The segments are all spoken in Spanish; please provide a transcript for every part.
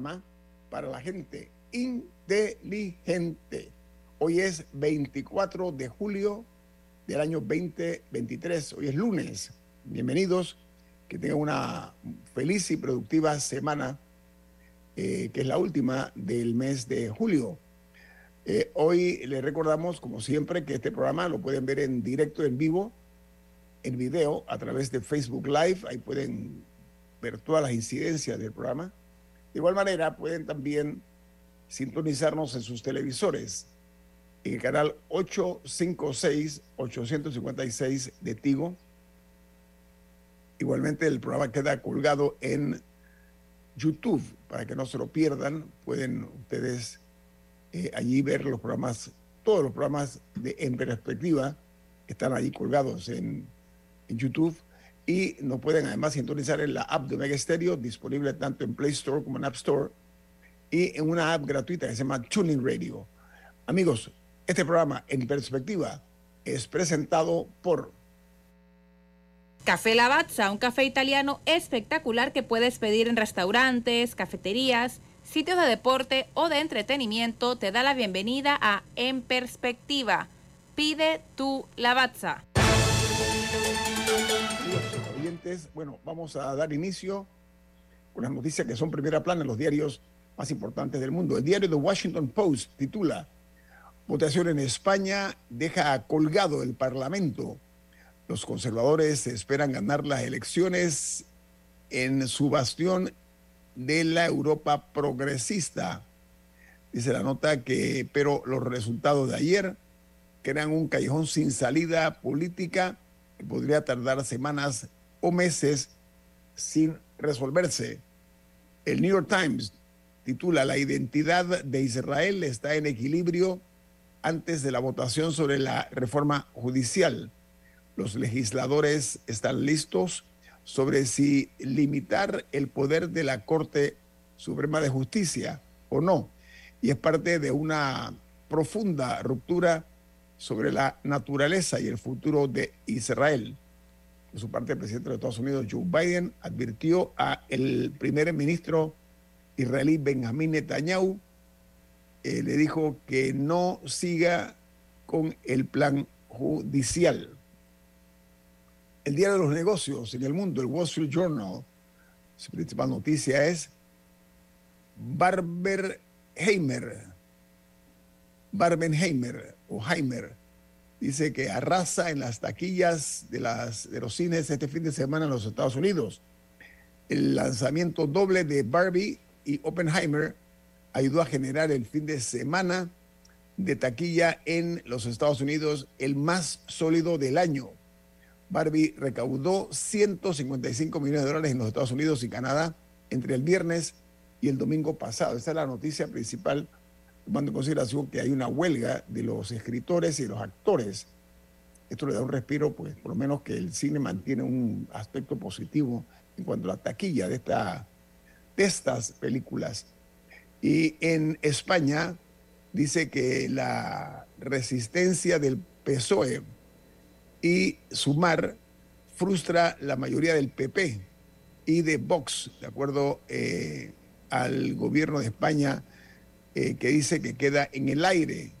Programa para la gente inteligente. Hoy es 24 de julio del año 2023, hoy es lunes. Bienvenidos, que tengan una feliz y productiva semana, eh, que es la última del mes de julio. Eh, hoy les recordamos, como siempre, que este programa lo pueden ver en directo, en vivo, en video, a través de Facebook Live. Ahí pueden ver todas las incidencias del programa. De igual manera, pueden también sintonizarnos en sus televisores en el canal 856-856 de Tigo. Igualmente el programa queda colgado en YouTube para que no se lo pierdan. Pueden ustedes eh, allí ver los programas, todos los programas de En Perspectiva están allí colgados en, en YouTube y nos pueden además sintonizar en la app de Omega Stereo, disponible tanto en Play Store como en App Store, y en una app gratuita que se llama Tuning Radio. Amigos, este programa en perspectiva es presentado por Café Lavazza, un café italiano espectacular que puedes pedir en restaurantes, cafeterías, sitios de deporte o de entretenimiento, te da la bienvenida a En Perspectiva. Pide tu Lavazza bueno, vamos a dar inicio con las noticias que son primera plana en los diarios más importantes del mundo. El diario The Washington Post titula Votación en España deja colgado el Parlamento. Los conservadores esperan ganar las elecciones en su bastión de la Europa progresista. Dice la nota que, pero los resultados de ayer crean un callejón sin salida política que podría tardar semanas o meses sin resolverse. El New York Times titula La identidad de Israel está en equilibrio antes de la votación sobre la reforma judicial. Los legisladores están listos sobre si limitar el poder de la Corte Suprema de Justicia o no. Y es parte de una profunda ruptura sobre la naturaleza y el futuro de Israel. Por su parte, el presidente de Estados Unidos, Joe Biden, advirtió a el primer ministro israelí Benjamin Netanyahu, eh, le dijo que no siga con el plan judicial. El diario de los negocios en el mundo, el Wall Street Journal, su principal noticia es Barbenheimer, Barbenheimer o Heimer dice que arrasa en las taquillas de, los cines este fin de semana en los Estados Unidos. El lanzamiento doble de Barbie y Oppenheimer ayudó a generar el fin de semana de taquilla en los Estados Unidos el más sólido del año. Barbie recaudó 155 millones de dólares en los Estados Unidos y Canadá entre el viernes y el domingo pasado. Esa es la noticia principal tomando en consideración que hay una huelga de los escritores y los actores. Esto le da un respiro, pues por lo menos que el cine mantiene un aspecto positivo en cuanto a la taquilla de, esta, de estas películas. Y en España dice que la resistencia del PSOE y Sumar frustra la mayoría del PP y de Vox, de acuerdo eh, al gobierno de España eh, que dice que queda en el aire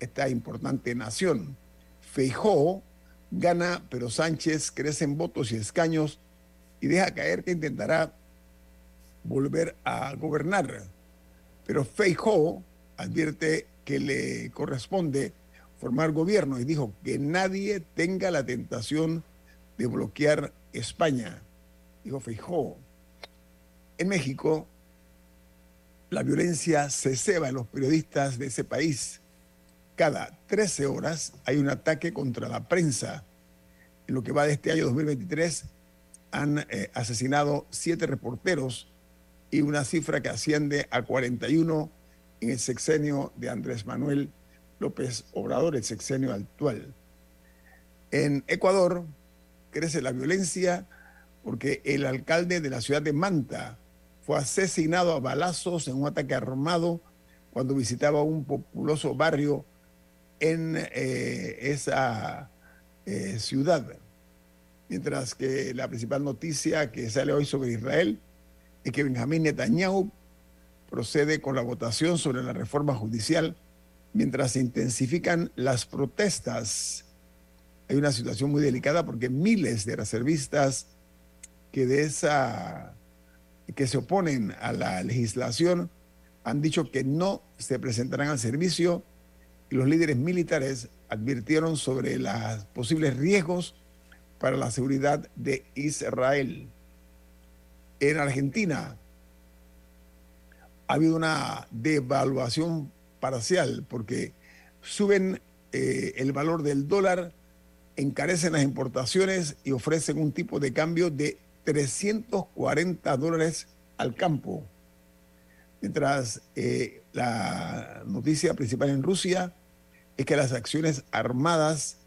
esta importante nación. Feijó gana, pero Sánchez crece en votos y escaños y deja caer que intentará volver a gobernar. Pero Feijóo advierte que le corresponde formar gobierno y dijo que nadie tenga la tentación de bloquear España, dijo Feijóo. En México, la violencia se ceba en los periodistas de ese país. Cada 13 horas hay un ataque contra la prensa. En lo que va de este año 2023 han eh, asesinado siete reporteros y una cifra que asciende a 41 en el sexenio de Andrés Manuel López Obrador, el sexenio actual. En Ecuador crece la violencia porque el alcalde de la ciudad de Manta fue asesinado a balazos en un ataque armado cuando visitaba un populoso barrio en eh, esa eh, ciudad. Mientras que la principal noticia que sale hoy sobre Israel es que Benjamín Netanyahu procede con la votación sobre la reforma judicial mientras se intensifican las protestas. Hay una situación muy delicada porque miles de reservistas que de esa que se oponen a la legislación han dicho que no se presentarán al servicio y los líderes militares advirtieron sobre los posibles riesgos para la seguridad de Israel. En Argentina ha habido una devaluación parcial porque suben eh, el valor del dólar, encarecen las importaciones y ofrecen un tipo de cambio de 340 dólares al campo. Mientras eh, la noticia principal en Rusia es que las acciones armadas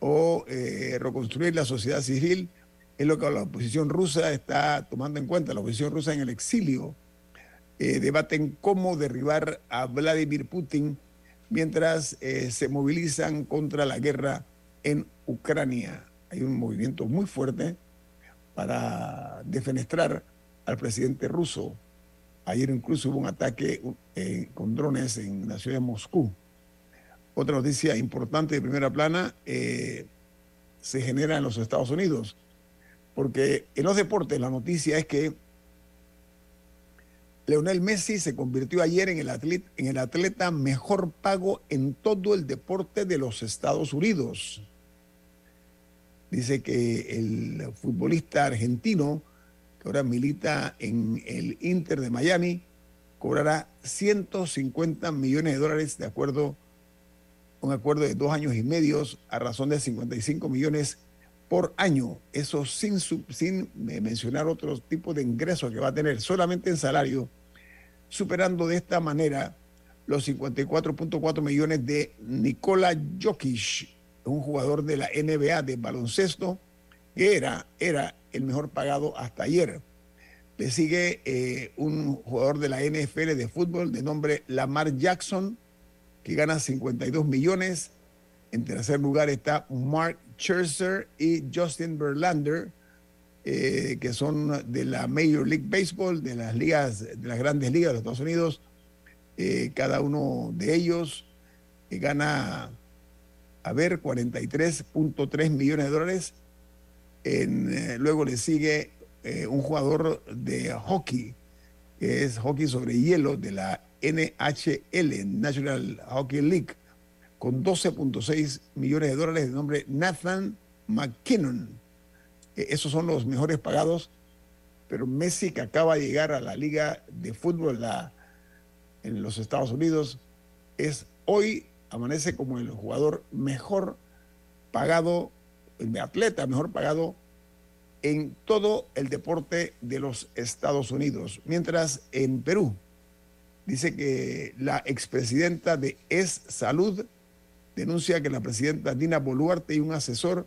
o eh, reconstruir la sociedad civil es lo que la oposición rusa está tomando en cuenta. La oposición rusa en el exilio eh, debaten cómo derribar a Vladimir Putin mientras se movilizan contra la guerra en Ucrania. Hay un movimiento muy fuerte para defenestrar al presidente ruso. Ayer incluso hubo un ataque eh, con drones en la ciudad de Moscú. Otra noticia importante de primera plana eh, se genera en los Estados Unidos, porque en los deportes la noticia es que Leonel Messi se convirtió ayer en el, atleta, en el atleta mejor pago en todo el deporte de los Estados Unidos dice que el futbolista argentino, que ahora milita en el Inter de Miami, cobrará 150 millones de dólares de acuerdo un acuerdo de dos años y medio a razón de 55 millones por año. Eso sin, sin mencionar otros tipos de ingresos que va a tener solamente en salario, superando de esta manera los 54.4 millones de Nikola Jokic, un jugador de la NBA de baloncesto que era, era el mejor pagado hasta ayer. Le sigue eh, un jugador de la NFL de fútbol de nombre Lamar Jackson, que gana 52 millones. En tercer lugar está Mark Scherzer y Justin Verlander, eh, que son de la Major League Baseball, de las ligas, de las grandes ligas de los Estados Unidos. Eh, cada uno de ellos gana a ver 43.3 millones de dólares. Eh, luego le sigue eh, un jugador de hockey, que es hockey sobre hielo de la NHL, National Hockey League, con 12.6 millones de dólares de nombre Nathan McKinnon. Eh, esos son los mejores pagados, pero Messi que acaba de llegar a la liga de fútbol en los Estados Unidos es hoy amanece como el jugador mejor pagado, el atleta mejor pagado en todo el deporte de los Estados Unidos. Mientras en Perú dice que la expresidenta de Es Salud denuncia que la presidenta Dina Boluarte y un asesor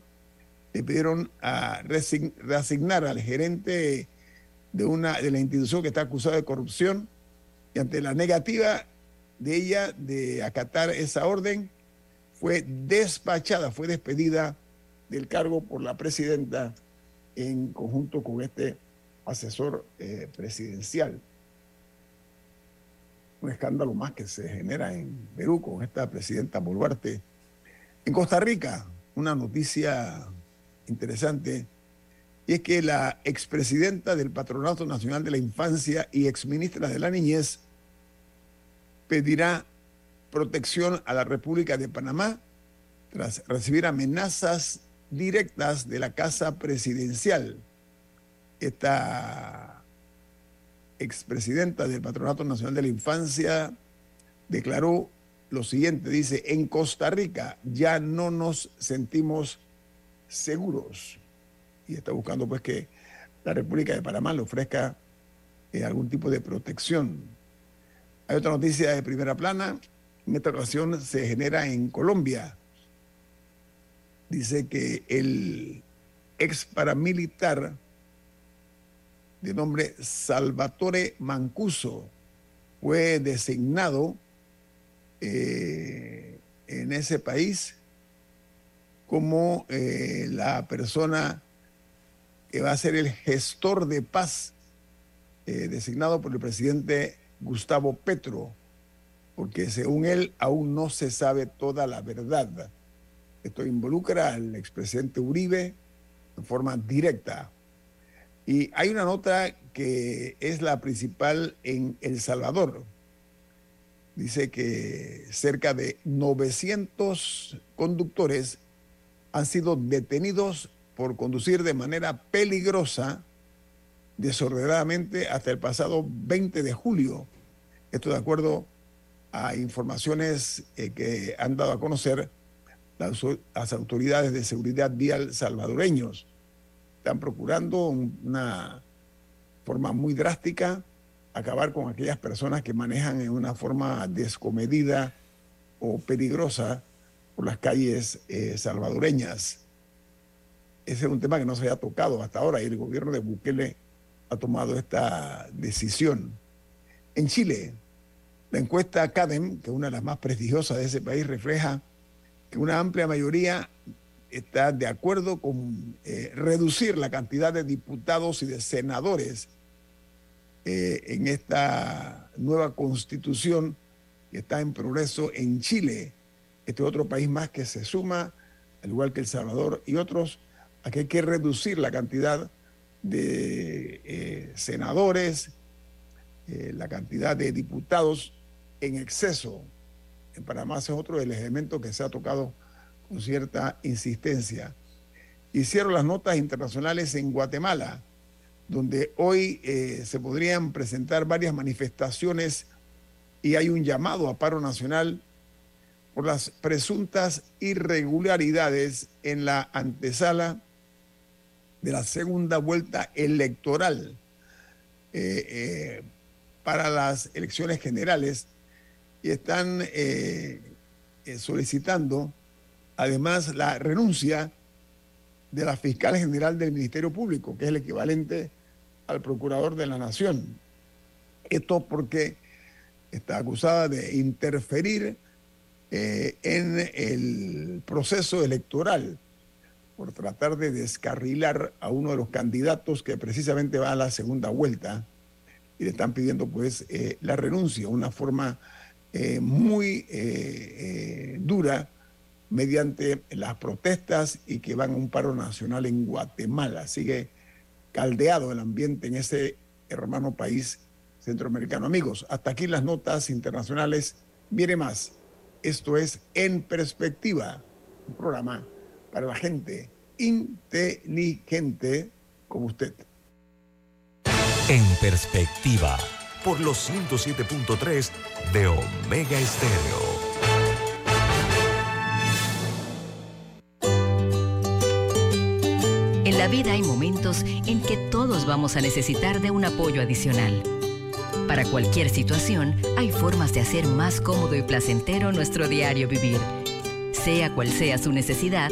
le pidieron a reasignar al gerente de, una, de la institución que está acusada de corrupción y ante la negativa de ella de acatar esa orden, fue despachada, fue despedida del cargo por la presidenta en conjunto con este asesor eh, presidencial. Un escándalo más que se genera en Perú con esta presidenta Boluarte. En Costa Rica, una noticia interesante Y es que la expresidenta del Patronato Nacional de la Infancia y exministra de la Niñez pedirá protección a la República de Panamá tras recibir amenazas directas de la Casa Presidencial. Esta expresidenta del Patronato Nacional de la Infancia declaró lo siguiente, dice, en Costa Rica ya no nos sentimos seguros. Y está buscando pues que la República de Panamá le ofrezca eh, algún tipo de protección. Hay otra noticia de primera plana, en esta ocasión se genera en Colombia. Dice que el ex paramilitar de nombre Salvatore Mancuso fue designado eh, en ese país como eh, la persona que va a ser el gestor de paz eh, designado por el presidente Gustavo Petro, porque según él aún no se sabe toda la verdad. Esto involucra al expresidente Uribe en forma directa. Y hay una nota que es la principal en El Salvador. Dice que cerca de 900 conductores han sido detenidos por conducir de manera peligrosa, desordenadamente, hasta el pasado 20 de julio. Esto de acuerdo a informaciones eh, que han dado a conocer las, autoridades de seguridad vial salvadoreños están procurando una forma muy drástica acabar con aquellas personas que manejan en una forma descomedida o peligrosa por las calles eh, salvadoreñas. Ese es un tema que no se había tocado hasta ahora y el gobierno de Bukele ha tomado esta decisión. En Chile, la encuesta CADEM, que es una de las más prestigiosas de ese país, refleja que una amplia mayoría está de acuerdo con eh, reducir la cantidad de diputados y de senadores eh, en esta nueva constitución que está en progreso en Chile. Este otro país más que se suma, al igual que El Salvador y otros, a que hay que reducir la cantidad de eh, senadores, la cantidad de diputados en exceso. En Panamá es otro del elemento que se ha tocado con cierta insistencia. Hicieron las notas internacionales en Guatemala, donde hoy eh, se podrían presentar varias manifestaciones y hay un llamado a paro nacional por las presuntas irregularidades en la antesala de la segunda vuelta electoral eh, eh, para las elecciones generales y están solicitando además la renuncia de la fiscal general del Ministerio Público, que es el equivalente al procurador de la Nación. Esto porque está acusada de interferir eh, en el proceso electoral por tratar de descarrilar a uno de los candidatos que precisamente va a la segunda vuelta y le están pidiendo pues eh, la renuncia, una forma eh, muy dura mediante las protestas y que van a un paro nacional en Guatemala. Sigue caldeado el ambiente en ese hermano país centroamericano. Amigos, hasta aquí las notas internacionales. Viene más. Esto es En Perspectiva, un programa para la gente inteligente como usted. En Perspectiva, por los 107.3 de Omega Estéreo. En la vida hay momentos en que todos vamos a necesitar de un apoyo adicional. Para cualquier situación, hay formas de hacer más cómodo y placentero nuestro diario vivir. Sea cual sea su necesidad,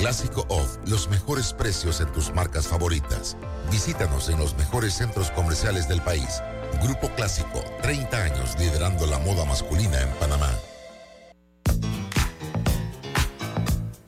Clásico Off, los mejores precios en tus marcas favoritas. Visítanos en los mejores centros comerciales del país. Grupo Clásico, 30 años liderando la moda masculina en Panamá.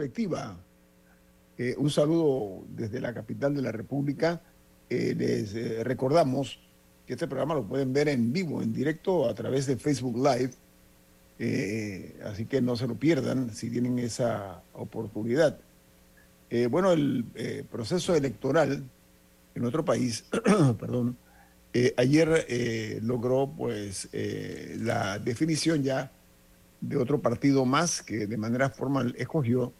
Perspectiva, eh, un saludo desde la capital de la República. Eh, les eh, recordamos que este programa lo pueden ver en vivo, en directo, a través de Facebook Live así que no se lo pierdan si tienen esa oportunidad. Bueno, el proceso electoral en otro país, perdón, ayer logró pues la definición ya de otro partido más que de manera formal escogió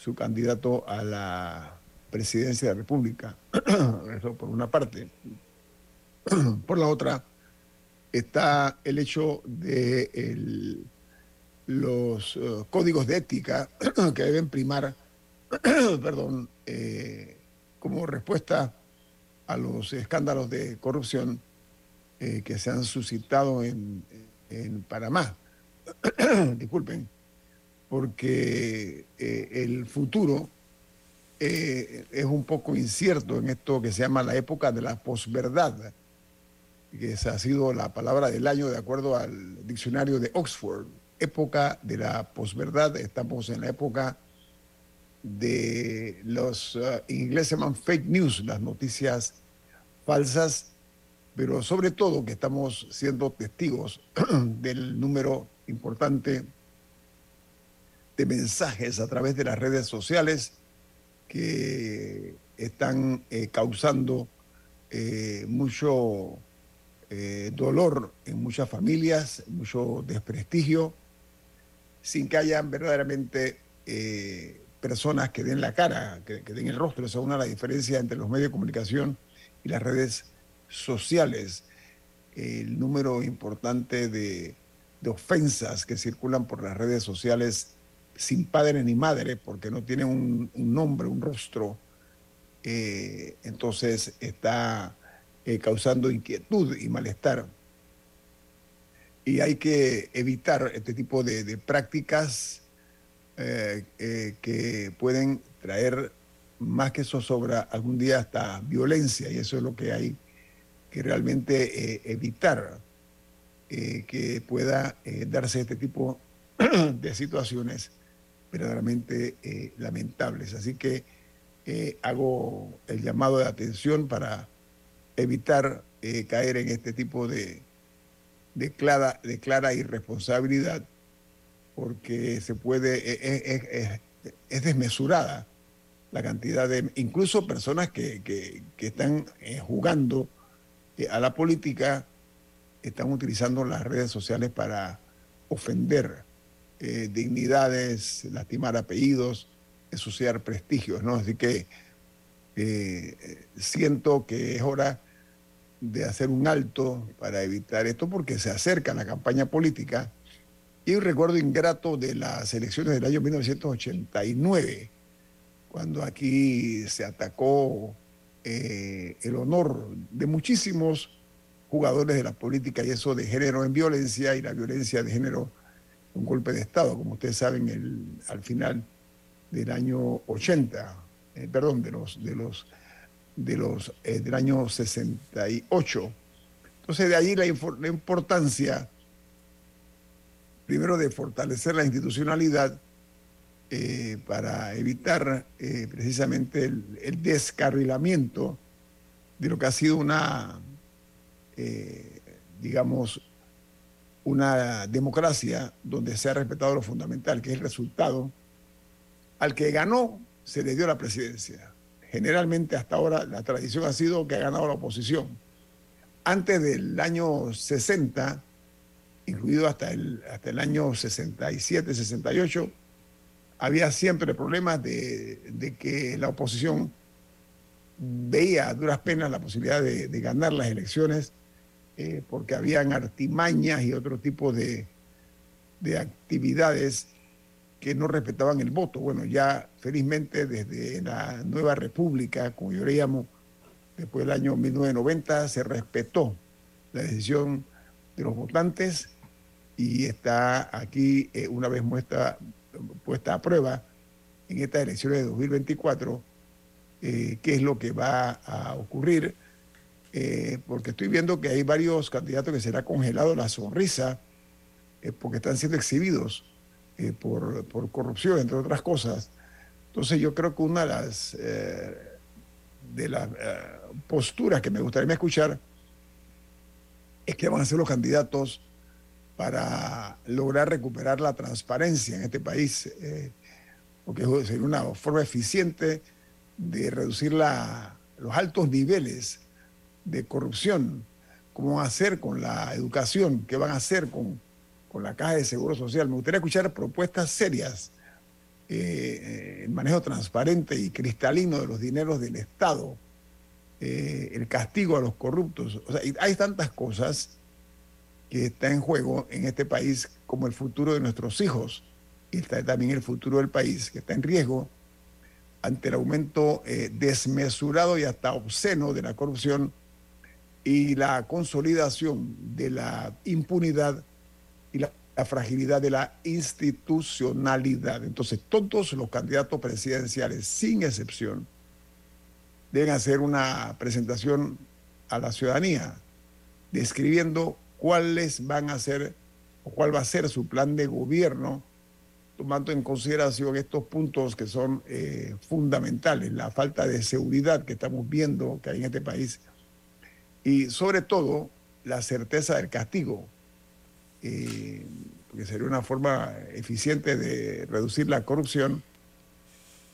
su candidato a la presidencia de la República. Eso por una parte. por la otra está el hecho de los eh, códigos de ética que deben primar, perdón, eh, como respuesta a los escándalos de corrupción eh, que se han suscitado en, en Panamá. Disculpen, porque el futuro es un poco incierto en esto que se llama la época de la posverdad, que esa ha sido la palabra del año de acuerdo al diccionario de Oxford. Época de la posverdad, estamos en la época de los uh, ingleses llaman fake news, las noticias falsas, pero sobre todo que estamos siendo testigos del número importante mensajes a través de las redes sociales que están eh, causando eh, mucho eh, dolor en muchas familias, mucho desprestigio sin que hayan verdaderamente personas que den la cara, que, den el rostro. Esa es una de las diferencias entre los medios de comunicación y las redes sociales. El número importante de, ofensas que circulan por las redes sociales sin padre ni madre, porque no tienen un, nombre, un rostro, eh, entonces está eh, causando inquietud y malestar. Y hay que evitar este tipo de, prácticas eh, que pueden traer más que zozobra algún día hasta violencia y eso es lo que hay que realmente evitar que pueda darse este tipo de situaciones verdaderamente lamentables. Así que hago el llamado de atención para evitar caer en este tipo de, de clara, irresponsabilidad porque se puede, e, e, e, es, desmesurada la cantidad de, incluso personas que, están eh, jugando eh, a la política, están utilizando las redes sociales para ofender eh, dignidades, lastimar apellidos, ensuciar prestigios, ¿no? Así que siento que es hora de hacer un alto para evitar esto porque se acerca la campaña política. Y un recuerdo ingrato de las elecciones del año 1989, cuando aquí se atacó eh, el honor de muchísimos jugadores de la política y eso de género en violencia y la violencia de género un golpe de Estado, como ustedes saben, el, al final del año 80, eh, perdón, de los, de los, de los, eh, del año 68. Entonces, de ahí la, importancia, primero, de fortalecer la institucionalidad eh, para evitar precisamente el, descarrilamiento de lo que ha sido una, digamos, una democracia donde se ha respetado lo fundamental, que es el resultado. Al que ganó se le dio la presidencia. Generalmente hasta ahora la tradición ha sido que ha ganado la oposición. Antes del año 60, incluido hasta el, hasta el año 67, 68, había siempre problemas de, de que la oposición veía a duras penas la posibilidad de, de ganar las elecciones eh, porque habían artimañas y otro tipo de, de actividades que no respetaban el voto. Bueno, ya felizmente desde la nueva república, como yo le llamo, después del año 1990, se respetó la decisión de los votantes y está aquí eh, una vez muestra, puesta a prueba en estas elecciones de 2024 eh, qué es lo que va a ocurrir eh, porque estoy viendo que hay varios candidatos que será congelado la sonrisa eh, porque están siendo exhibidos eh, por, corrupción, entre otras cosas. Entonces yo creo que una de las, de las posturas que me gustaría escuchar es que van a ser los candidatos para lograr recuperar la transparencia en este país, porque sería una forma eficiente de reducir los altos niveles de corrupción, cómo van a hacer con la educación, qué van a hacer con, con la caja de seguro social. Me gustaría escuchar propuestas serias, eh, el manejo transparente y cristalino de los dineros del Estado, eh, el castigo a los corruptos. O sea, hay tantas cosas que están en juego en este país como el futuro de nuestros hijos y está también el futuro del país que está en riesgo ante el aumento eh, desmesurado y hasta obsceno de la corrupción y la consolidación de la impunidad y la, fragilidad de la institucionalidad. Entonces, todos los candidatos presidenciales, sin excepción, deben hacer una presentación a la ciudadanía describiendo cuáles van a ser o cuál va a ser su plan de gobierno, tomando en consideración estos puntos que son eh, fundamentales, la falta de seguridad que estamos viendo que hay en este país y sobre todo la certeza del castigo, eh, que sería una forma eficiente de reducir la corrupción.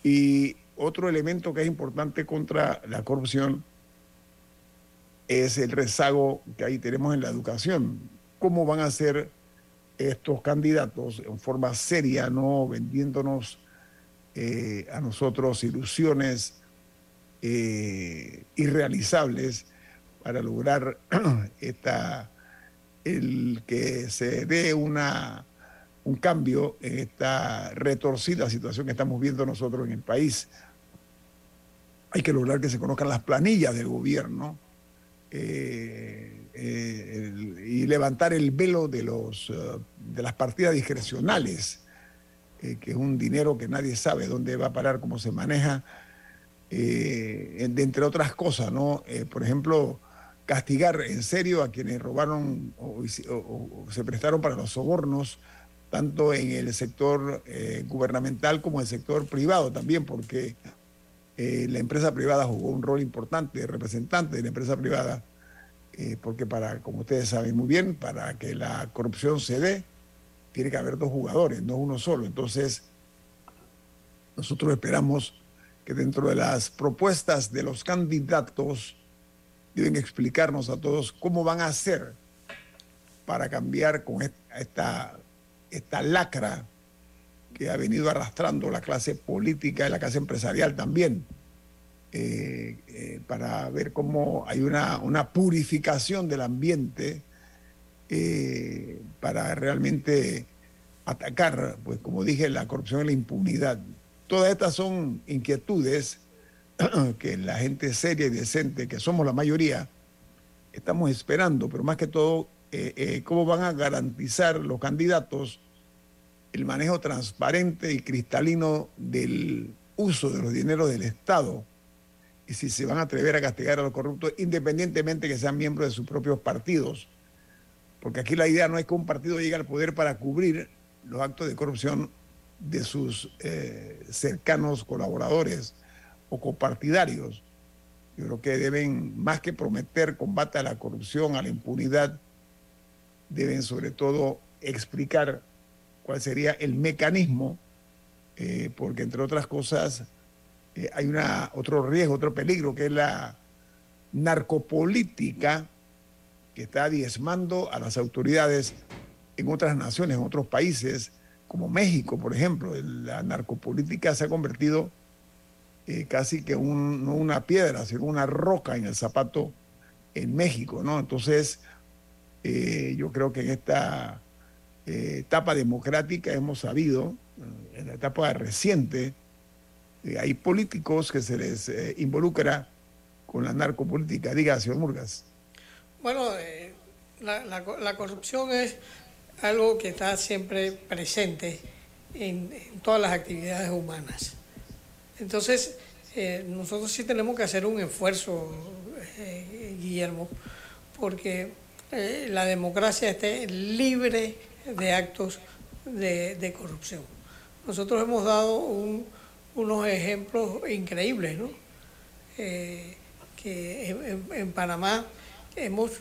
Y otro elemento que es importante contra la corrupción es el rezago que ahí tenemos en la educación. ¿Cómo van a ser estos candidatos en forma seria, no vendiéndonos eh, a nosotros ilusiones eh, irrealizables? Para lograr esta, el que se dé una, un cambio en esta retorcida situación que estamos viendo nosotros en el país. Hay que lograr que se conozcan las planillas del gobierno eh, eh, y levantar el velo de, los, eh, de las partidas discrecionales, que es un dinero que nadie sabe dónde va a parar, cómo se maneja, entre otras cosas, ¿no? por ejemplo, castigar en serio a quienes robaron o, se prestaron para los sobornos, tanto en el sector eh, gubernamental como en el sector privado también, porque eh, la empresa privada jugó un rol importante de representante de la empresa privada, eh, porque para, como ustedes saben muy bien, para que la corrupción se dé, tiene que haber dos jugadores, no uno solo. Entonces, nosotros esperamos que dentro de las propuestas de los candidatos, deben explicarnos a todos cómo van a hacer para cambiar con esta, esta lacra que ha venido arrastrando la clase política y la clase empresarial también, eh, eh, para ver cómo hay una, una purificación del ambiente eh, para realmente atacar, pues como dije, la corrupción y la impunidad. Todas estas son inquietudes que la gente seria y decente, que somos la mayoría, estamos esperando, pero más que todo, eh, eh, cómo van a garantizar los candidatos el manejo transparente y cristalino del uso de los dineros del Estado y si se van a atrever a castigar a los corruptos independientemente que sean miembros de sus propios partidos. Porque aquí la idea no es que un partido llegue al poder para cubrir los actos de corrupción de sus eh, cercanos colaboradores o copartidarios. Yo creo que deben, más que prometer combate a la corrupción, a la impunidad, deben sobre todo explicar cuál sería el mecanismo, eh, porque entre otras cosas eh, hay una, otro riesgo, otro peligro, que es la narcopolítica que está diezmando a las autoridades en otras naciones, en otros países, como México, por ejemplo. La narcopolítica se ha convertido eh, casi que un, no una piedra, sino una roca en el zapato en México, ¿no? Entonces, yo creo que en esta eh, etapa democrática hemos sabido, eh, en la etapa reciente, eh, hay políticos que se les involucra con la narcopolítica. Diga, señor Murgas. Bueno, la, corrupción es algo que está siempre presente en, todas las actividades humanas. Entonces, nosotros sí tenemos que hacer un esfuerzo, Guillermo, porque la democracia esté libre de actos de, corrupción. Nosotros hemos dado unos ejemplos increíbles, ¿no? Eh, que en, Panamá hemos,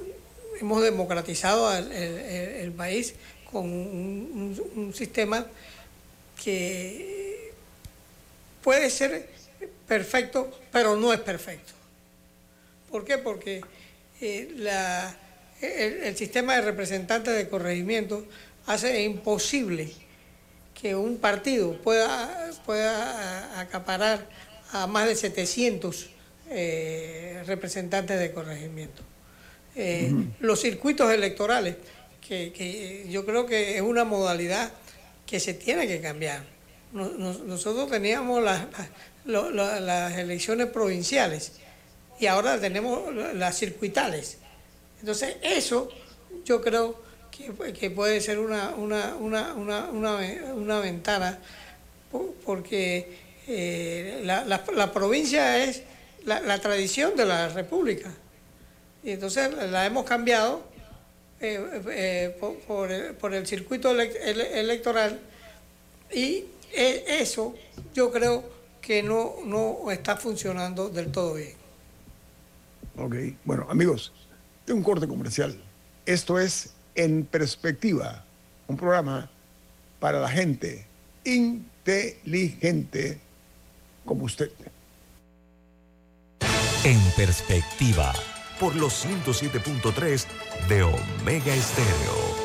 hemos democratizado el, país con un, sistema que puede ser perfecto, pero no es perfecto. ¿Por qué? Porque eh, la, el, sistema de representantes de corregimiento hace imposible que un partido pueda, pueda acaparar a más de 700 eh, representantes de corregimiento. Eh, los circuitos electorales, que, yo creo que es una modalidad que se tiene que cambiar. Nosotros teníamos las, elecciones provinciales y ahora tenemos las circuitales. Entonces, eso yo creo que, puede ser una, una, una, una ventana, porque eh, la, la, provincia es la, tradición de la República. Y entonces la hemos cambiado eh, eh, por, por, el, circuito electoral y eso yo creo que no, no está funcionando del todo bien. Ok, bueno amigos, tengo un corte comercial. Esto es en Perspectiva, un programa para la gente inteligente como usted. En Perspectiva, por los 107.3 de Omega Estéreo.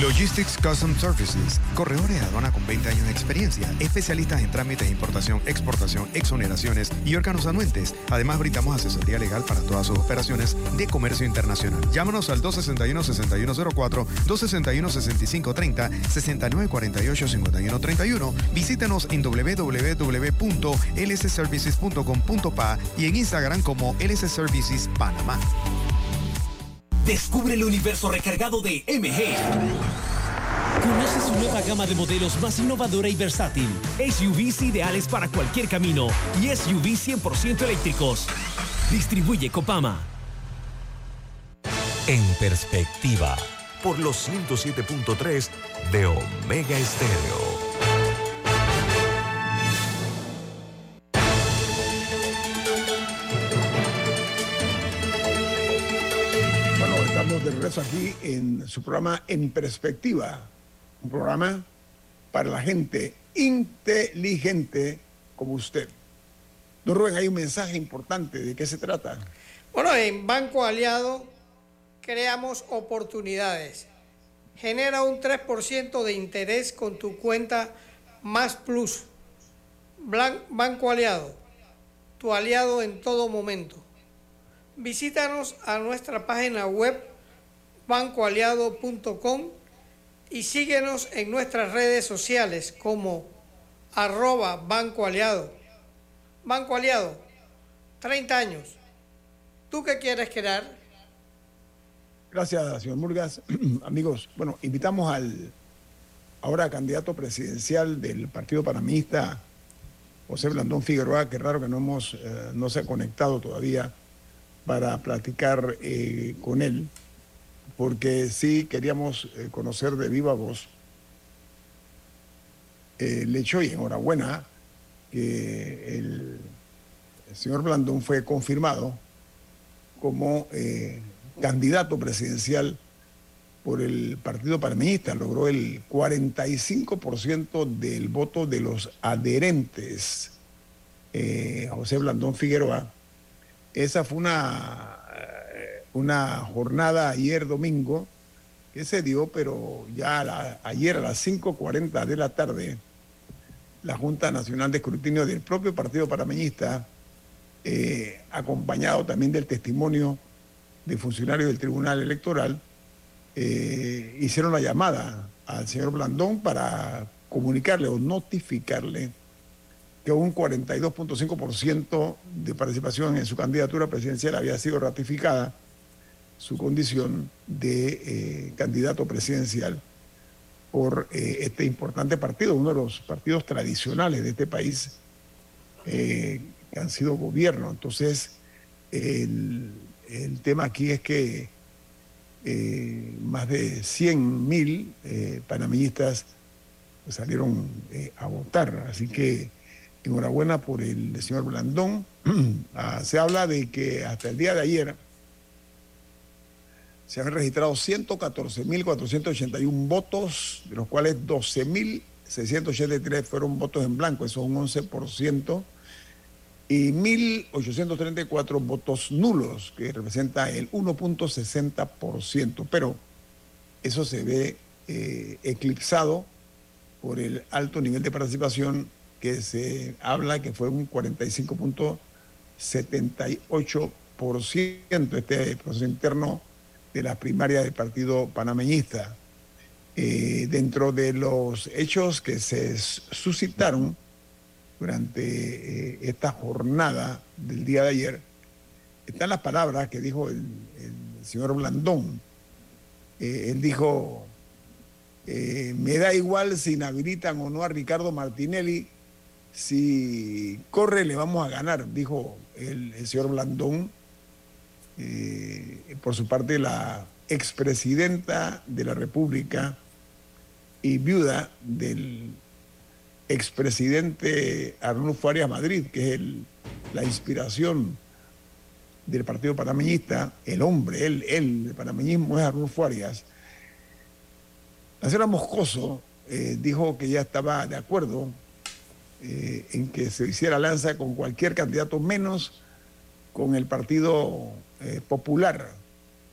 Logistics Custom Services, corredores de aduana con 20 años de experiencia, especialistas en trámites de importación, exportación, exoneraciones y órganos anuentes. Además, brindamos asesoría legal para todas sus operaciones de comercio internacional. Llámanos al 261-6104, 261-6530, 6948-5131. Visítenos en www.lsservices.com.pa y en Instagram como LS Services Panamá. Descubre el universo recargado de MG. Conoce su nueva gama de modelos más innovadora y versátil. SUVs ideales para cualquier camino y SUVs 100% eléctricos. Distribuye Copama. En perspectiva, por los 107.3 de Omega Estéreo. Aquí en su programa En Perspectiva, un programa para la gente inteligente como usted. Don Rubén, hay un mensaje importante. ¿De qué se trata? Bueno, en Banco Aliado creamos oportunidades Genera un 3% de interés con tu cuenta Más Plus. Banco Aliado, tu aliado en todo momento. Visítanos a nuestra página web bancoaliado.com y síguenos en nuestras redes sociales como arroba Banco Aliado. Banco Aliado, 30 años. ¿Tú qué quieres crear? Gracias, señor Murgas. Amigos, bueno, invitamos al ahora candidato presidencial del Partido Panamista, José Blandón Figueroa, que raro que no, hemos, eh, no se ha conectado todavía para platicar eh, con él, porque sí queríamos eh, conocer de viva voz el hecho y enhorabuena que el, señor Blandón fue confirmado como candidato presidencial por el Partido Panameñista, logró el 45% del voto de los adherentes. José Blandón Figueroa esa fue una, eh, una jornada ayer domingo que se dio, pero ya ayer a las 5.40 de la tarde, la Junta Nacional de Escrutinio del propio Partido Parameñista, eh, acompañado también del testimonio de funcionarios del Tribunal Electoral, eh, hicieron la llamada al señor Blandón para comunicarle o notificarle que un 42.5% de participación en su candidatura presidencial había sido ratificada su condición de eh, candidato presidencial por eh, este importante partido, uno de los partidos tradicionales de este país eh, que han sido gobierno. Entonces, el, tema aquí es que más de 100 mil panameñistas salieron a votar, así que Enhorabuena por el señor Blandón. Ah, se habla de que hasta el día de ayer se han registrado 114.481 votos, de los cuales 12.683 fueron votos en blanco, eso es un 11%, y 1.834 votos nulos, que representa el 1.60%. Pero eso se ve eh, eclipsado por el alto nivel de participación que se habla que fue un 45.78% este proceso interno de la primaria del Partido Panameñista. Eh, dentro de los hechos que se suscitaron durante eh, esta jornada del día de ayer, están las palabras que dijo el, señor Blandón. Eh, él dijo, me da igual si inhabilitan o no a Ricardo Martinelli, si corre le vamos a ganar, dijo el, señor Blandón. Eh, por su parte, la expresidenta de la República y viuda del expresidente Arnulfo Arias Madrid, que es la inspiración del Partido Panameñista, el hombre, él, el panameñismo es Arnulfo Arias. La señora Moscoso eh, dijo que ya estaba de acuerdo eh, en que se hiciera lanza con cualquier candidato menos con el Partido eh, Popular.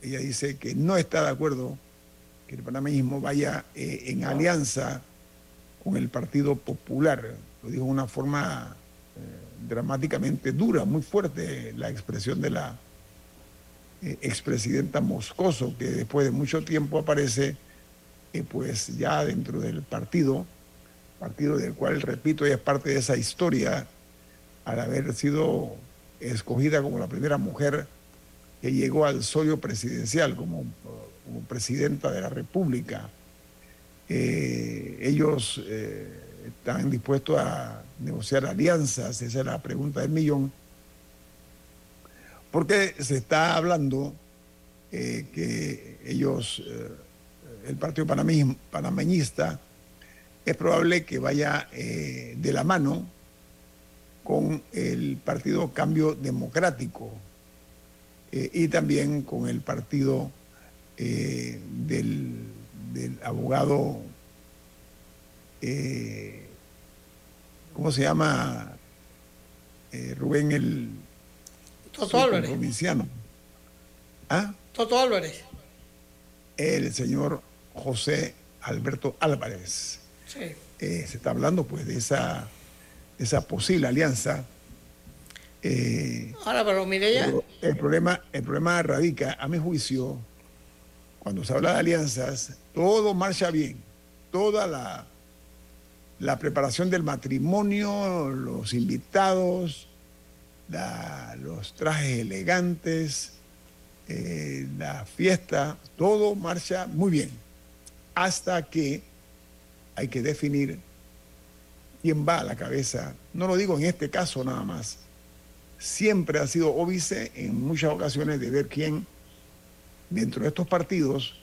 Ella dice que no está de acuerdo que el panameñismo vaya eh, en alianza con el Partido Popular. Lo dijo de una forma dramáticamente dura, muy fuerte la expresión de la expresidenta Moscoso, que después de mucho tiempo aparece pues ya dentro del partido partido del cual, repito, ella es parte de esa historia al haber sido escogida como la primera mujer que llegó al solio presidencial como, presidenta de la República. Eh, ellos eh, están dispuestos a negociar alianzas, esa es la pregunta del millón, porque se está hablando eh, que ellos, el Partido Panameñista, es probable que vaya de la mano con el Partido Cambio Democrático eh, y también con el partido eh, del, abogado, ¿cómo se llama? Rubén el... Toto Álvarez. Provinciano. ¿Ah? Toto Álvarez. El señor José Alberto Álvarez. Sí. Eh, se está hablando pues de esa, esa posible alianza. Eh, Ahora, pero Mireya, pero el problema, el problema radica, a mi juicio, cuando se habla de alianzas, todo marcha bien. Toda la, la preparación del matrimonio, los invitados, la- los trajes elegantes, eh, la fiesta, todo marcha muy bien. Hasta que hay que definir quién va a la cabeza. No lo digo en este caso nada más. Siempre ha sido óbice en muchas ocasiones de ver quién dentro de estos partidos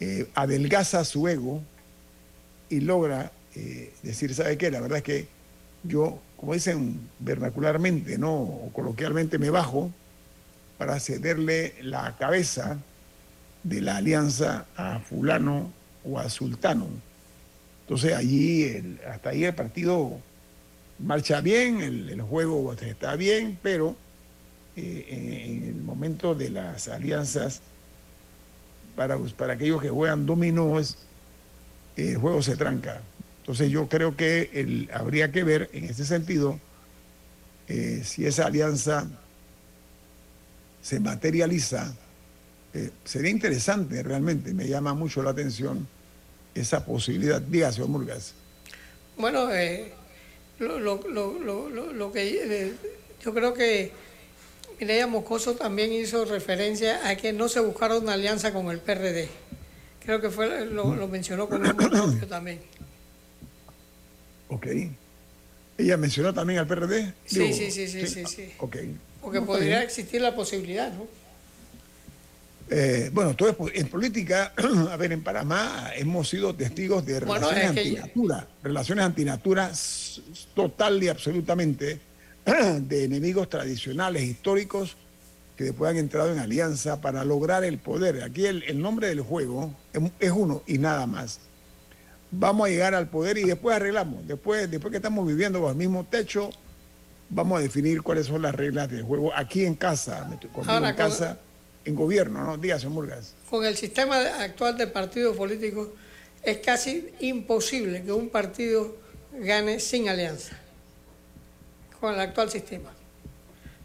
eh, adelgaza su ego y logra eh, decir, ¿sabe qué? La verdad es que yo, como dicen vernacularmente, ¿no? O coloquialmente me bajo para cederle la cabeza de la alianza a fulano o a sultano. Entonces allí, hasta ahí el partido marcha bien, el, el juego está bien, pero eh, en, el momento de las alianzas, para, para aquellos que juegan dominó, es- el juego se tranca. Entonces yo creo que el- habría que ver en ese sentido eh, si esa alianza se materializa. eh, sería interesante realmente, me llama mucho la atención esa posibilidad. Diga, señor Murgas. bueno, eh, lo, lo- lo- lo- que yo creo que Mireya Moscoso también hizo referencia a que no se buscara una alianza con el PRD. Creo que fue lo, mencionó con un propio también. Ok. Ella mencionó también al PRD. Sí, sí, sí, sí, sí, sí. Ok. Porque podría existir la posibilidad, ¿no? Eh, bueno, todo es po- en política, a ver, en Panamá hemos sido testigos de Bueno, relaciones que- antinatura, relaciones antinatura s- total y absolutamente de enemigos tradicionales, históricos, que después han entrado en alianza para lograr el poder. Aquí el, el nombre del juego es, uno y nada más. Vamos a llegar al poder y después arreglamos. Después, después que estamos viviendo bajo el mismo techo, vamos a definir cuáles son las reglas del juego aquí en casa, Ahora, en casa, en gobierno, ¿no? Dígase, Murgas. Con el sistema actual de partidos políticos es casi imposible que un partido gane sin alianza, con el actual sistema.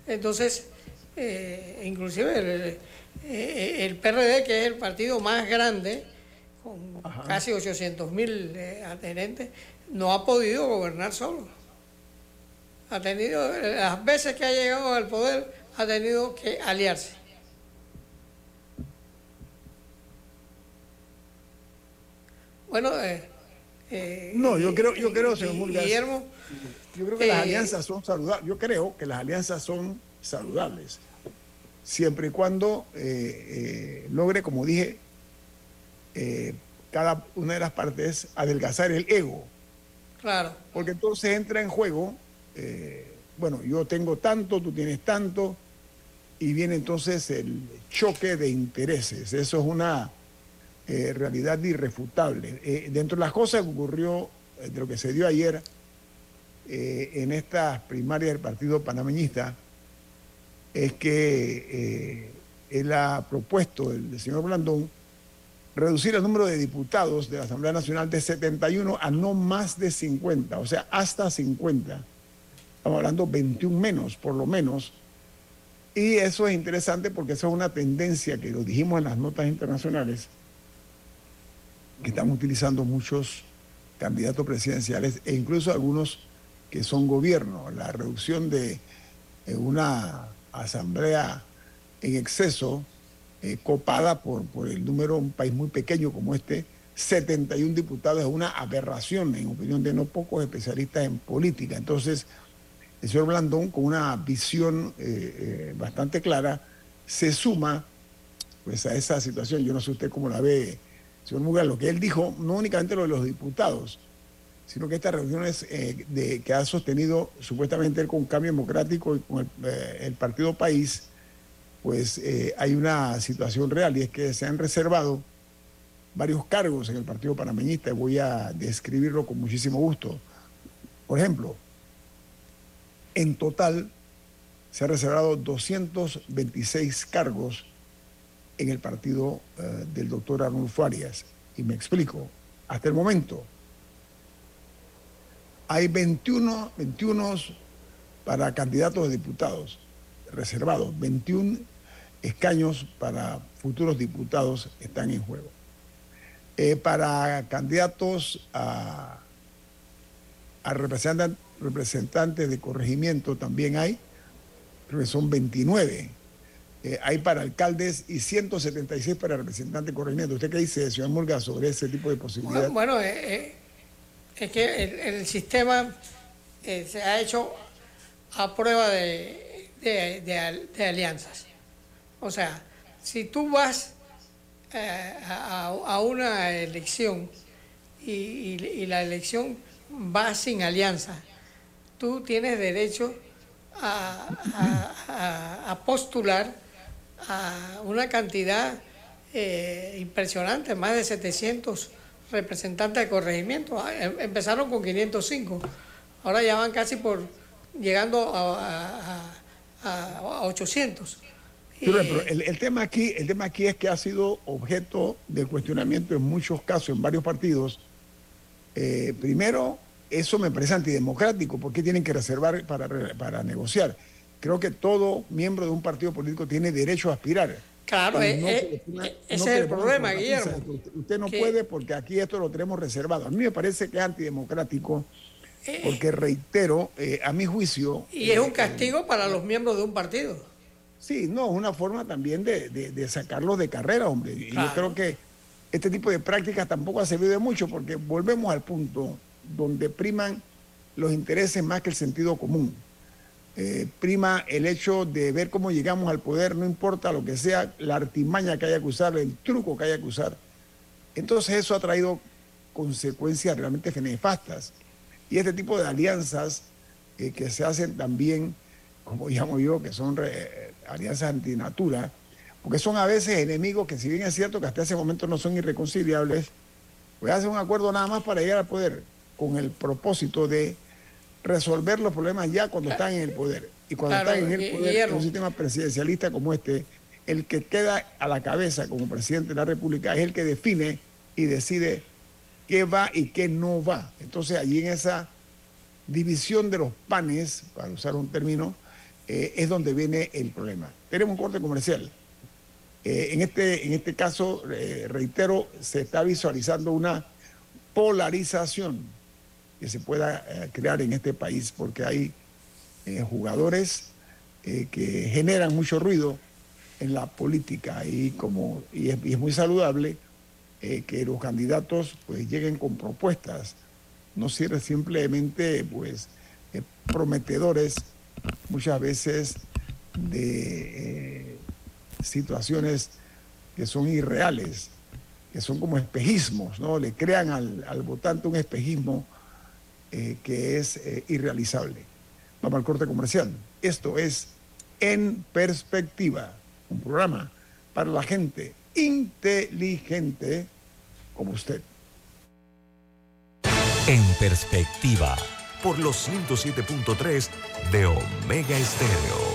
Entonces, eh, inclusive el, eh, el PRD, que es el partido más grande, con casi 800 mil adherentes, no ha podido gobernar solo. Ha tenido, eh, las veces que ha llegado al poder, ha tenido que aliarse. Bueno, eh, eh, No, yo creo, yo creo, señor Guillermo, yo creo que las eh, alianzas son saludables. Yo creo que las alianzas son saludables, siempre y cuando logre, como dije, cada una de las partes adelgazar el ego, claro, porque entonces entra en juego, eh, bueno, yo tengo tanto, tú tienes tanto, y viene entonces el choque de intereses. Eso es una eh, realidad irrefutable. Eh, dentro de las cosas que ocurrió, eh, de lo que se dio ayer en estas primarias del Partido Panameñista, es que él ha propuesto, el, señor Blandón, reducir el número de diputados de la Asamblea Nacional de 71 a no más de 50, o sea, hasta 50. Estamos hablando 21 menos, por lo menos. Y eso es interesante porque eso es una tendencia que lo dijimos en las notas internacionales, que están utilizando muchos candidatos presidenciales e incluso algunos que son gobierno. La reducción de una asamblea en exceso, eh, copada por, por el número, un país muy pequeño como este, 71 diputados es una aberración, en opinión de no pocos especialistas en política. Entonces, el señor Blandón, con una visión eh, eh, bastante clara, se suma pues, a esa situación. Yo no sé usted cómo la ve, señor Mugar, lo que él dijo, no únicamente lo de los diputados, sino que estas reuniones eh, que ha sostenido supuestamente él con Cambio Democrático y con el, eh, Partido País, pues eh, hay una situación real y es que se han reservado varios cargos en el Partido Panameñista y voy a describirlo con muchísimo gusto. Por ejemplo, en total se han reservado 226 cargos en el partido eh, del doctor Arnulfo Arias. Y me explico. Hasta el momento hay 21, 21 para candidatos a diputados reservados, 21 escaños para futuros diputados están en juego. Eh, para candidatos a, a representantes de corregimiento también hay, que son 29. Eh, hay para alcaldes y 176 para representantes de corregimiento. ¿Usted qué dice, señor Murga, sobre ese tipo de posibilidades? Bueno, eh, es que el, sistema se ha hecho a prueba de, de alianzas. O sea, si tú vas eh, a, una elección y, la elección va sin alianza, tú tienes derecho a, postular a una cantidad eh, impresionante, más de 700 representantes de corregimiento. Ah, em, empezaron con 505, ahora ya van casi por llegando a, a 800 el, tema aquí, el tema aquí es que ha sido objeto de cuestionamiento en muchos casos, en varios partidos. Eh, primero, eso me parece antidemocrático. ¿Por qué tienen que reservar para, para negociar? Creo que todo miembro de un partido político tiene derecho a aspirar. Claro, eh, eh, ese es el problema, Guillermo. Usted no puede porque aquí esto lo tenemos reservado. A mí me parece que es antidemocrático porque, reitero, a mi juicio... Y es un castigo para los miembros de un partido. Sí, no, es una forma también de, de, sacarlos de carrera, hombre. Y yo creo que este tipo de prácticas tampoco ha servido de mucho porque volvemos al punto donde priman los intereses más que el sentido común. Eh, prima el hecho de ver cómo llegamos al poder, no importa lo que sea, la artimaña que haya que usar, el truco que haya que usar. Entonces eso ha traído consecuencias realmente nefastas. Y este tipo de alianzas eh, que se hacen también, como llamo yo, que son alianzas antinatura, porque son a veces enemigos que si bien es cierto que hasta ese momento no son irreconciliables, pues hacen un acuerdo nada más para llegar al poder, con el propósito de resolver los problemas ya cuando están en el poder. Y cuando están en el poder, en un sistema presidencialista como este, el que queda a la cabeza como presidente de la República es el que define y decide qué va y qué no va. Entonces allí en esa división de los panes, para usar un término, eh, es donde viene el problema. Tenemos un corte comercial. Eh, en, este, en este caso, eh, reitero, se está visualizando una polarización que se pueda crear en este país porque hay jugadores que generan mucho ruido en la política y, como, y es, muy saludable que los candidatos pues, lleguen con propuestas, no sirve simplemente pues, prometedores muchas veces de eh, situaciones que son irreales, que son como espejismos, ¿no? Le crean al, votante un espejismo eh, que es eh, irrealizable. Vamos al corte comercial. Esto es En Perspectiva, un programa para la gente inteligente como usted. En Perspectiva por los 107.3 de Omega Estéreo.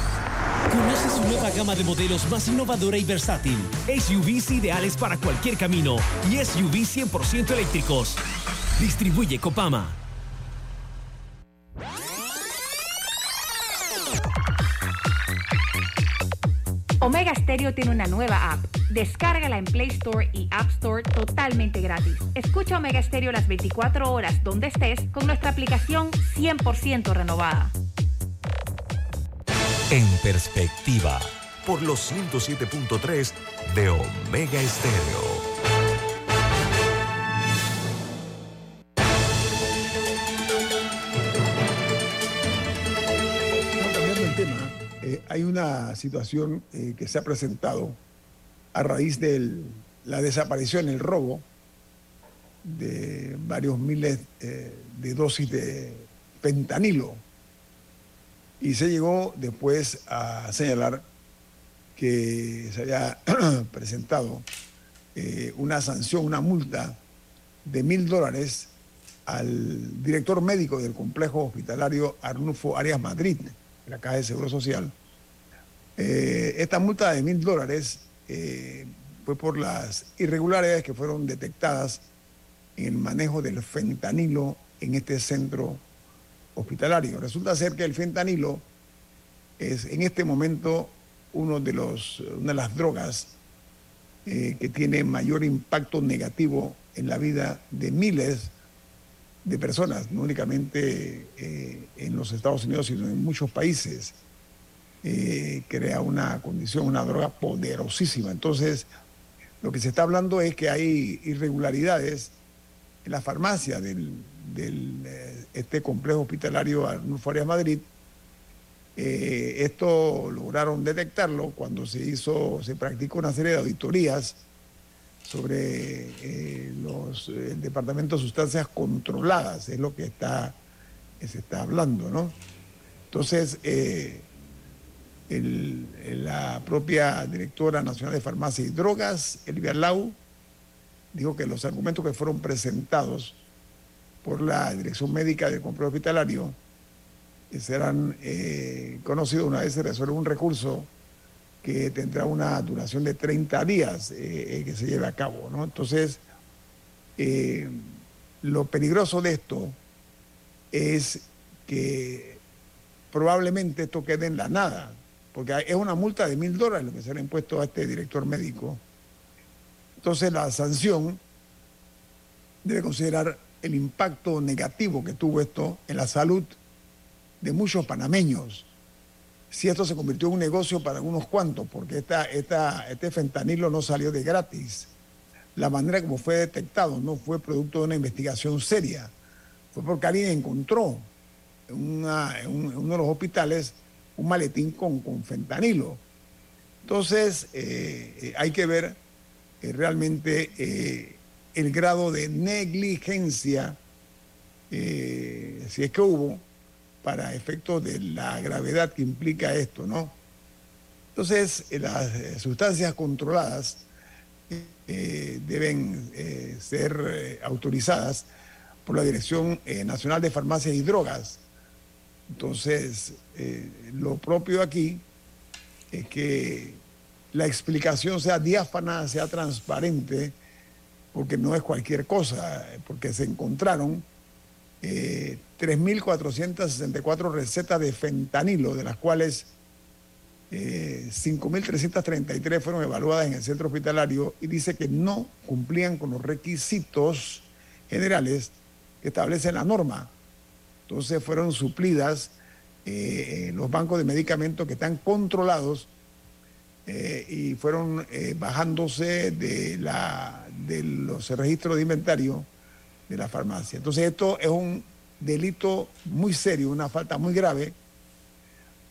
Conoce su nueva gama de modelos más innovadora y versátil. SUVs ideales para cualquier camino y SUVs 100% eléctricos. Distribuye Copama. Omega Stereo tiene una nueva app. Descárgala en Play Store y App Store totalmente gratis. Escucha Omega Stereo las 24 horas donde estés con nuestra aplicación 100% renovada. En perspectiva, por los 107.3 de Omega Stereo. hay una situación eh, que se ha presentado a raíz de la desaparición, el robo de varios miles eh, de dosis de fentanilo. Y se llegó después a señalar que se había presentado eh, una sanción, una multa de mil dólares al director médico del complejo hospitalario Arnulfo Arias Madrid, la Caja de Seguro Social. Eh, esta multa de mil dólares eh, fue por las irregularidades que fueron detectadas en el manejo del fentanilo en este centro hospitalario. Resulta ser que el fentanilo es en este momento uno de los, una de las drogas eh, que tiene mayor impacto negativo en la vida de miles de personas, no únicamente eh, en los Estados Unidos, sino en muchos países. Eh, crea una condición, una droga poderosísima. Entonces, lo que se está hablando es que hay irregularidades en la farmacia del, eh, este complejo hospitalario Arnulfo Arias Madrid. esto lograron detectarlo cuando se hizo, se practicó una serie de auditorías sobre eh, los, el Departamento de Sustancias Controladas, es lo que está, se está hablando, ¿no? Entonces, eh, la propia directora nacional de Farmacia y Drogas, Elvia Lau, dijo que los argumentos que fueron presentados por la Dirección Médica del Complejo Hospitalario serán eh, conocidos una vez se resuelve un recurso que tendrá una duración de 30 días eh, eh, que se lleve a cabo. ¿no? Entonces, eh, lo peligroso de esto es que probablemente esto quede en la nada, porque es una multa de mil dólares lo que se le ha impuesto a este director médico. Entonces, la sanción debe considerar el impacto negativo que tuvo esto en la salud de muchos panameños si esto se convirtió en un negocio para unos cuantos, porque esta, este fentanilo no salió de gratis. La manera como fue detectado no fue producto de una investigación seria, fue porque alguien encontró en, uno de los hospitales un maletín con, con fentanilo. Entonces, eh, eh, hay que ver eh, realmente el grado de negligencia, si es que hubo, para efectos de la gravedad que implica esto, ¿no? Entonces, eh, las eh, sustancias controladas eh, deben ser autorizadas por la Dirección Nacional de Farmacias y Drogas. Entonces, lo propio aquí es que la explicación sea diáfana, sea transparente, porque no es cualquier cosa, porque se encontraron 3.464 recetas de fentanilo, de las cuales 5.333 eh, fueron evaluadas en el centro hospitalario y dice que no cumplían con los requisitos generales que establece la norma. Entonces fueron suplidas eh, los bancos de medicamentos que están controlados eh, y fueron bajándose de, la, de los registros de inventario de la farmacia. Entonces esto es un delito muy serio, una falta muy grave,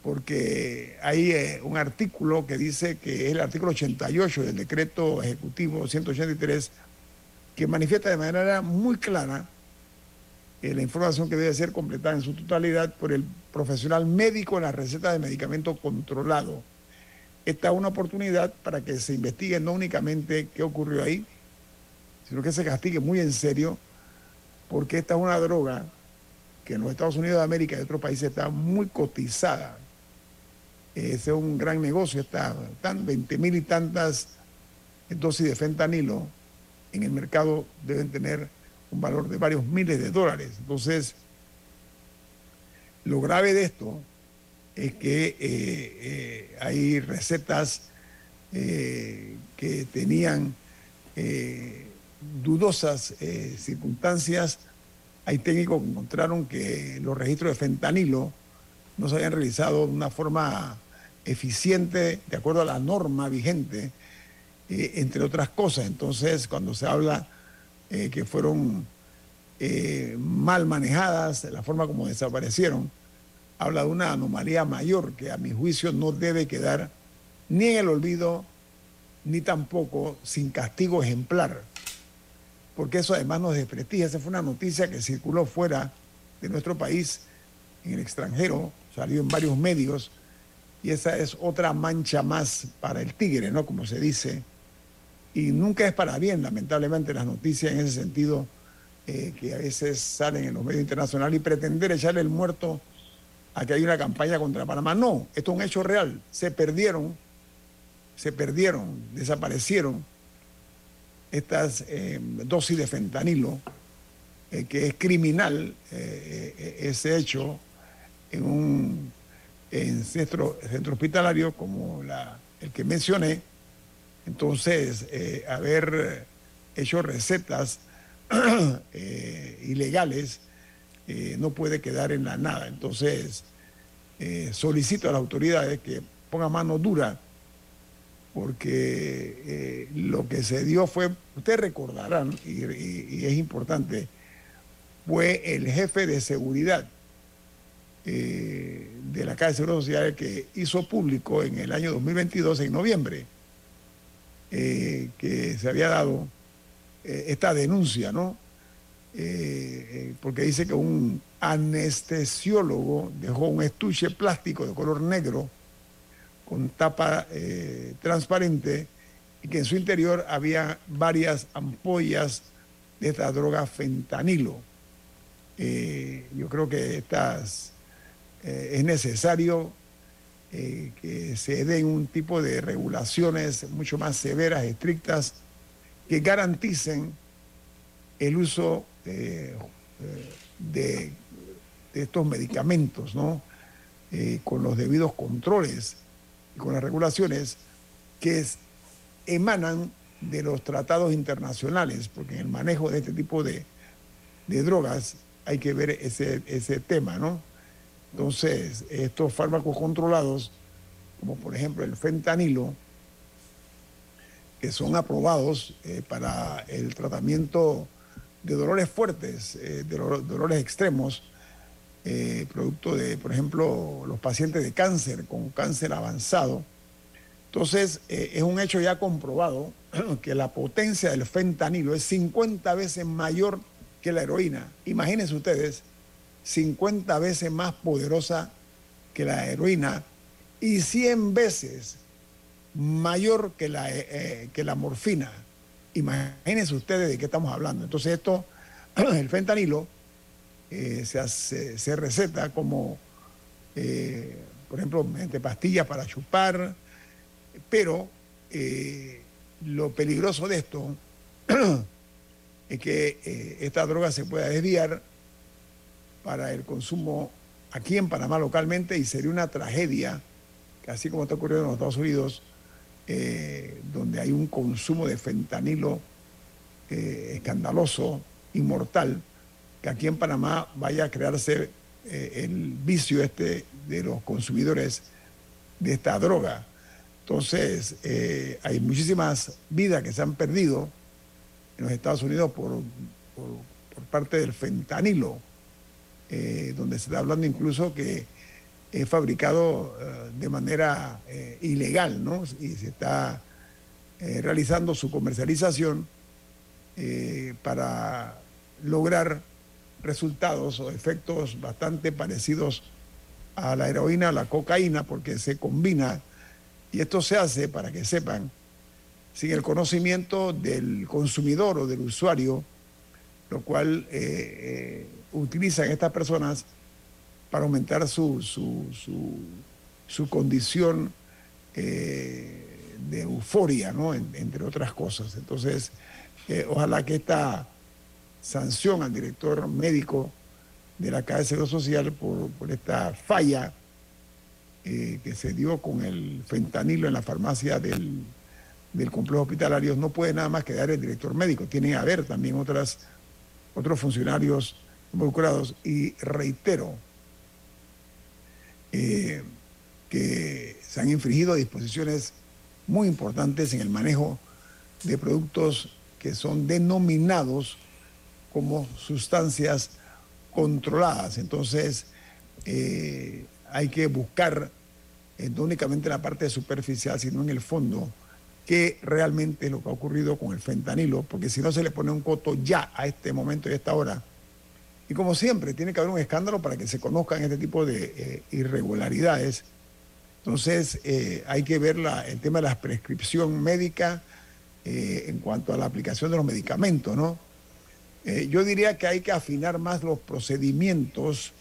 porque hay eh, un artículo que dice que es el artículo 88 del decreto ejecutivo 183, que manifiesta de manera muy clara eh, la información que debe ser completada en su totalidad por el profesional médico en la receta de medicamento controlado. Esta es una oportunidad para que se investigue no únicamente qué ocurrió ahí, sino que se castigue muy en serio, porque esta es una droga que en los Estados Unidos de América y otros países está muy cotizada. Es un gran negocio, está, están 20 mil y tantas dosis de fentanilo en el mercado deben tener un valor de varios miles de dólares. Entonces, lo grave de esto es que eh, eh, hay recetas eh, que tenían dudosas circunstancias hay técnicos que encontraron que los registros de fentanilo no se habían realizado de una forma eficiente, de acuerdo a la norma vigente, entre otras cosas. Entonces, cuando se habla que fueron mal manejadas, la forma como desaparecieron, habla de una anomalía mayor que a mi juicio no debe quedar ni en el olvido, ni tampoco sin castigo ejemplar porque eso además nos desprestigia. Esa fue una noticia que circuló fuera de nuestro país, en el extranjero, salió en varios medios, y esa es otra mancha más para el tigre, ¿no? Como se dice. Y nunca es para bien, lamentablemente, las noticias en ese sentido, eh, que a veces salen en los medios internacionales y pretender echarle el muerto a que hay una campaña contra Panamá. No, esto es un hecho real. Se perdieron, se perdieron, desaparecieron estas eh, dosis de fentanilo, eh, que es criminal eh, ese hecho en un centro, hospitalario como el que mencioné. Entonces, haber hecho recetas ilegales no puede quedar en la nada. Entonces, solicito a las autoridades que pongan mano dura porque eh, lo que se dio fue, ustedes recordarán, y, es importante, fue el jefe de seguridad eh, de la Caja de Seguro Social que hizo público en el año 2022, en noviembre, eh, que se había dado esta denuncia, ¿no? Porque dice que un anestesiólogo dejó un estuche plástico de color negro con tapa eh, transparente y que en su interior había varias ampollas de esta droga fentanilo. Eh, yo creo que estas, eh, es necesario que se den un tipo de regulaciones mucho más severas, estrictas, que garanticen el uso de, de, estos medicamentos, ¿no? con los debidos controles con las regulaciones que emanan de los tratados internacionales, porque en el manejo de este tipo de, drogas hay que ver ese, ese tema, ¿no? Entonces, estos fármacos controlados, como por ejemplo el fentanilo, que son aprobados eh, para el tratamiento de dolores fuertes, eh, de dolores extremos, eh, producto de, por ejemplo, los pacientes de cáncer, con cáncer avanzado. Entonces, eh, es un hecho ya comprobado que la potencia del fentanilo es 50 veces mayor que la heroína. Imagínense ustedes, 50 veces más poderosa que la heroína y 100 veces mayor que la, que la morfina. Imagínense ustedes de qué estamos hablando. Entonces, esto, el fentanilo, eh, se, se, receta como, eh, por ejemplo, mediante pastillas para chupar, pero eh, lo peligroso de esto es que esta droga se pueda desviar para el consumo aquí en Panamá localmente y sería una tragedia, que así como está ocurriendo en los Estados Unidos, donde hay un consumo de fentanilo escandaloso, inmortal, que aquí en Panamá vaya a crearse eh, el vicio este de los consumidores de esta droga. Entonces, eh, hay muchísimas vidas que se han perdido en los Estados Unidos por, por, parte del fentanilo, eh, donde se está hablando incluso que es fabricado de manera ilegal, ¿no? Y se está realizando su comercialización para lograr resultados o efectos bastante parecidos a la heroína, a la cocaína, porque se combina, y esto se hace, para que sepan, sin el conocimiento del consumidor o del usuario, lo cual eh, eh, utilizan estas personas para aumentar su, su, condición eh, de euforia, ¿no? entre otras cosas. Entonces, ojalá que esta sanción al director médico de la Caja Seguro Social por, esta falla eh, que se dio con el fentanilo en la farmacia del, complejo hospitalario. No puede nada más quedar el director médico, tiene que haber también otras, otros funcionarios involucrados. Y reitero eh, que se han infringido disposiciones muy importantes en el manejo de productos que son denominados como sustancias controladas. Entonces, eh, hay que buscar eh, no únicamente en la parte superficial, sino en el fondo, qué realmente es lo que ha ocurrido con el fentanilo, porque si no se le pone un coto ya a este momento y a esta hora. Y como siempre, tiene que haber un escándalo para que se conozcan este tipo de eh, irregularidades. Entonces, eh, hay que ver el tema de la prescripción médica eh, en cuanto a la aplicación de los medicamentos, ¿no? yo diría que hay que afinar más los procedimientos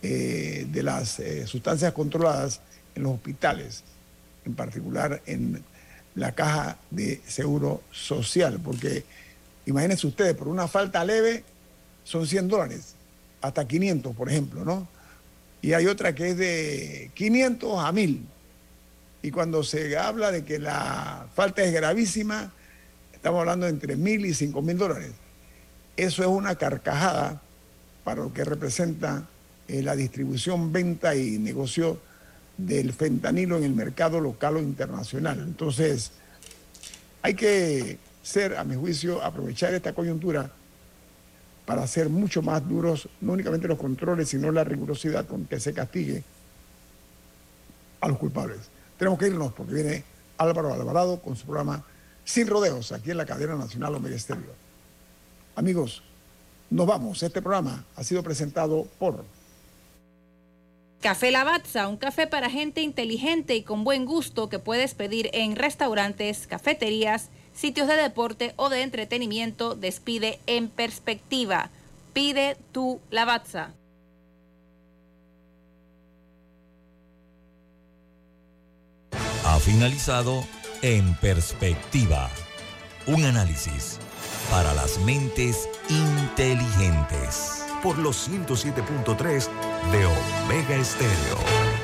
de las sustancias controladas en los hospitales, en particular en la caja de seguro social, porque imagínense ustedes, por una falta leve son 100 dólares, hasta 500, por ejemplo, ¿no? Y hay otra que es de 500 a 1000. Y cuando se habla de que la falta es gravísima, estamos hablando de entre 1000 y 5000 dólares. Eso es una carcajada para lo que representa eh, la distribución, venta y negocio del fentanilo en el mercado local o internacional. Entonces, hay que ser, a mi juicio, aprovechar esta coyuntura para ser mucho más duros, no únicamente los controles, sino la rigurosidad con que se castigue a los culpables. Tenemos que irnos porque viene Álvaro Alvarado con su programa Sin Rodeos, aquí en la cadena nacional Omega Estéreo. Amigos, nos vamos. Este programa ha sido presentado por Café Lavazza, un café para gente inteligente y con buen gusto que puedes pedir en restaurantes, cafeterías, sitios de deporte o de entretenimiento. Despide en perspectiva. Pide tu Lavazza. Ha finalizado En Perspectiva. Un análisis para las mentes inteligentes por los 107.3 de Omega Estéreo.